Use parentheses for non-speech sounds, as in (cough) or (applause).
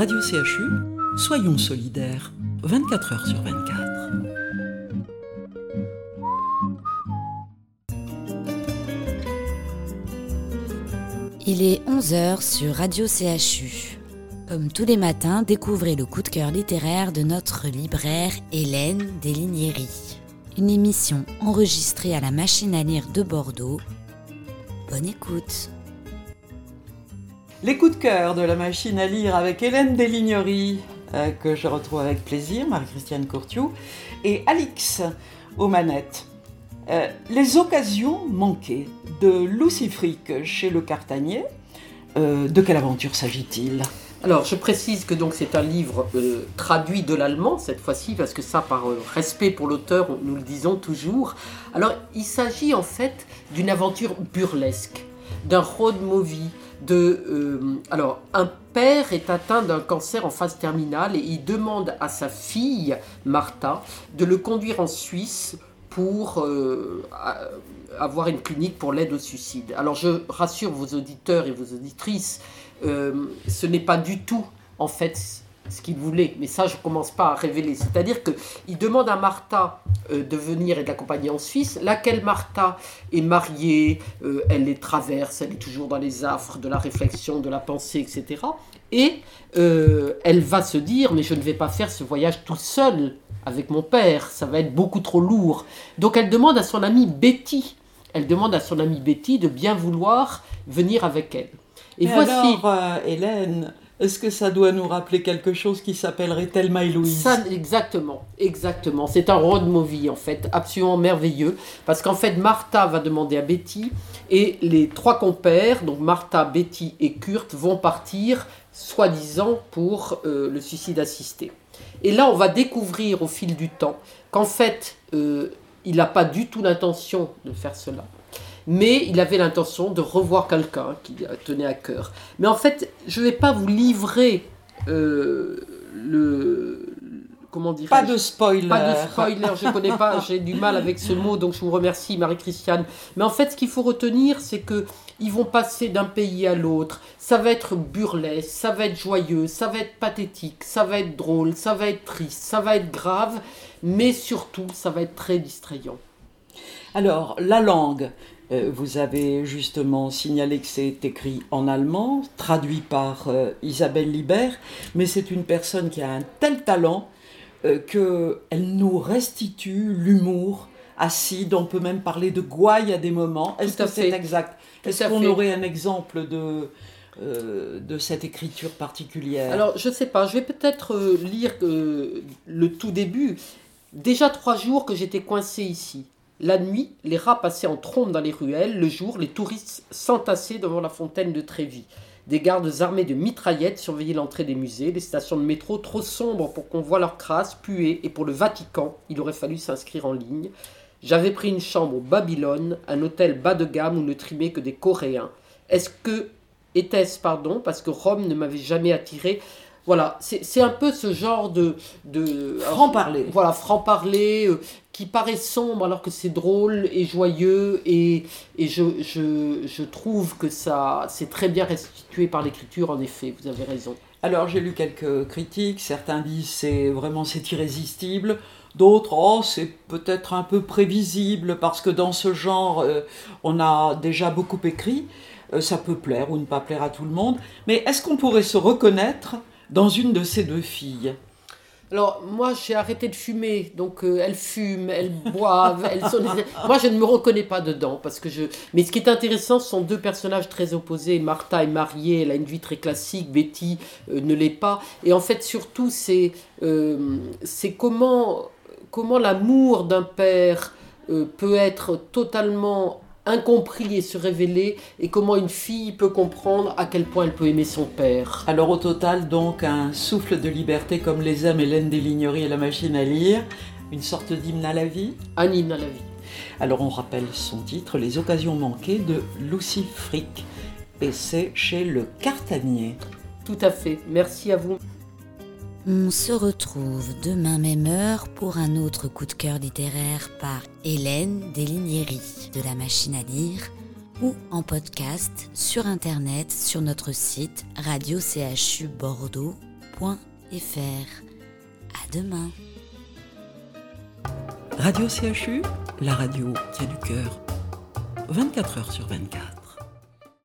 Radio CHU, soyons solidaires, 24 heures sur 24. Il est 11h sur Radio CHU. Comme tous les matins, découvrez le coup de cœur littéraire de notre libraire Hélène Desligneries. Une émission enregistrée à la machine à lire de Bordeaux. Bonne écoute. Les coups de cœur de la machine à lire avec Hélène Desligneries, euh, que je retrouve avec plaisir, Marie-Christiane Courtiou, et Alix aux manettes. Euh, les occasions manquées de Lucy Frick chez Le Cartanier. Euh, de quelle aventure s'agit-il? Alors, je précise que donc c'est un livre euh, traduit de l'allemand cette fois-ci, parce que ça, par respect pour l'auteur, nous le disons toujours. Alors, il s'agit en fait d'une aventure burlesque, d'un road movie. De, euh, alors, un père est atteint d'un cancer en phase terminale et il demande à sa fille, Martha, de le conduire en Suisse pour euh, avoir une clinique pour l'aide au suicide. Alors je rassure vos auditeurs et vos auditrices, euh, ce n'est pas du tout en fait ce qu'il voulait, mais ça je commence pas à révéler. C'est-à-dire que il demande à Martha euh, de venir et de l'accompagner en Suisse, laquelle Martha est mariée, euh, elle les traverse, elle est toujours dans les affres de la réflexion, de la pensée, etc. Et euh, elle va se dire, mais je ne vais pas faire ce voyage tout seul avec mon père, ça va être beaucoup trop lourd. Donc elle demande à son amie Betty, elle demande à son amie Betty de bien vouloir venir avec elle. Et Mais voici, alors, Hélène, est-ce que ça doit nous rappeler quelque chose qui s'appellerait Thelma et Louise ça, exactement, exactement. C'est un road movie en fait, absolument merveilleux, parce qu'en fait Martha va demander à Betty et les trois compères, donc Martha, Betty et Kurt, vont partir, soi-disant pour euh, le suicide assisté. Et là, on va découvrir au fil du temps qu'en fait, euh, il n'a pas du tout l'intention de faire cela. Mais il avait l'intention de revoir quelqu'un qui tenait à cœur. Mais en fait, je ne vais pas vous livrer euh, le. Comment dire Pas de spoiler. pas de spoiler, je connais pas, j'ai du mal avec ce mot, donc je vous remercie Marie-Christiane. Mais en fait, ce qu'il faut retenir, c'est que ils vont passer d'un pays à l'autre. Ça va être burlesque, ça va être joyeux, ça va être pathétique, ça va être drôle, ça va être triste, ça va être grave, mais surtout, ça va être très distrayant. Alors, la langue, vous avez justement signalé que c'est écrit en allemand, traduit par euh, Isabelle Libert, mais c'est une personne qui a un tel talent euh, qu'elle nous restitue l'humour acide, on peut même parler de gouaille à des moments. Est-ce que c'est exact? Est-ce qu'on aurait un exemple de, euh, de cette écriture particulière? Alors, je sais pas, je vais peut-être euh, lire euh, le tout début. Déjà trois jours que j'étais coincé ici. La nuit, les rats passaient en trombe dans les ruelles. Le jour, les touristes s'entassaient devant la fontaine de Trévis. Des gardes armés de mitraillettes surveillaient l'entrée des musées, les stations de métro trop sombres pour qu'on voie leurs crasses puer, et pour le Vatican, il aurait fallu s'inscrire en ligne. J'avais pris une chambre au Babylone, un hôtel bas de gamme où ne trimaient que des Coréens. Est-ce que était-ce, pardon, parce que Rome ne m'avait jamais attiré Voilà, c'est un peu ce genre de... de Franc-parler. Voilà, franc-parler, euh, qui paraît sombre alors que c'est drôle et joyeux, et, et je, je, je trouve que ça c'est très bien restitué par l'écriture, en effet, vous avez raison. Alors j'ai lu quelques critiques, certains disent c'est vraiment c'est irrésistible, d'autres oh c'est peut-être un peu prévisible parce que dans ce genre euh, on a déjà beaucoup écrit, Euh, ça peut plaire ou ne pas plaire à tout le monde, mais est-ce qu'on pourrait se reconnaître dans une de ces deux filles Alors, moi, j'ai arrêté de fumer, donc euh, elles fument, elles (laughs) boivent. Moi, je ne me reconnais pas dedans, parce que je... Mais ce qui est intéressant, ce sont deux personnages très opposés. Martha est mariée, elle a une vie très classique, Betty euh, ne l'est pas. Et en fait, surtout, c'est euh, comment, comment l'amour d'un père euh, peut être totalement incompris et se révéler, et comment une fille peut comprendre à quel point elle peut aimer son père. Alors au total donc un souffle de liberté comme les aime Hélène Desligneries et la machine à lire, une sorte d'hymne à la vie Anime à la vie. Alors on rappelle son titre, Les occasions manquées de Lucy Frick, et c'est chez Le Cartanier. Tout à fait. Merci à vous. On se retrouve demain même heure pour un autre coup de cœur littéraire par Hélène Desligneries de la machine à lire ou en podcast sur internet sur notre site radiochubordeaux.fr. À demain. Radio CHU, la radio qui a du cœur. 24 heures sur 24.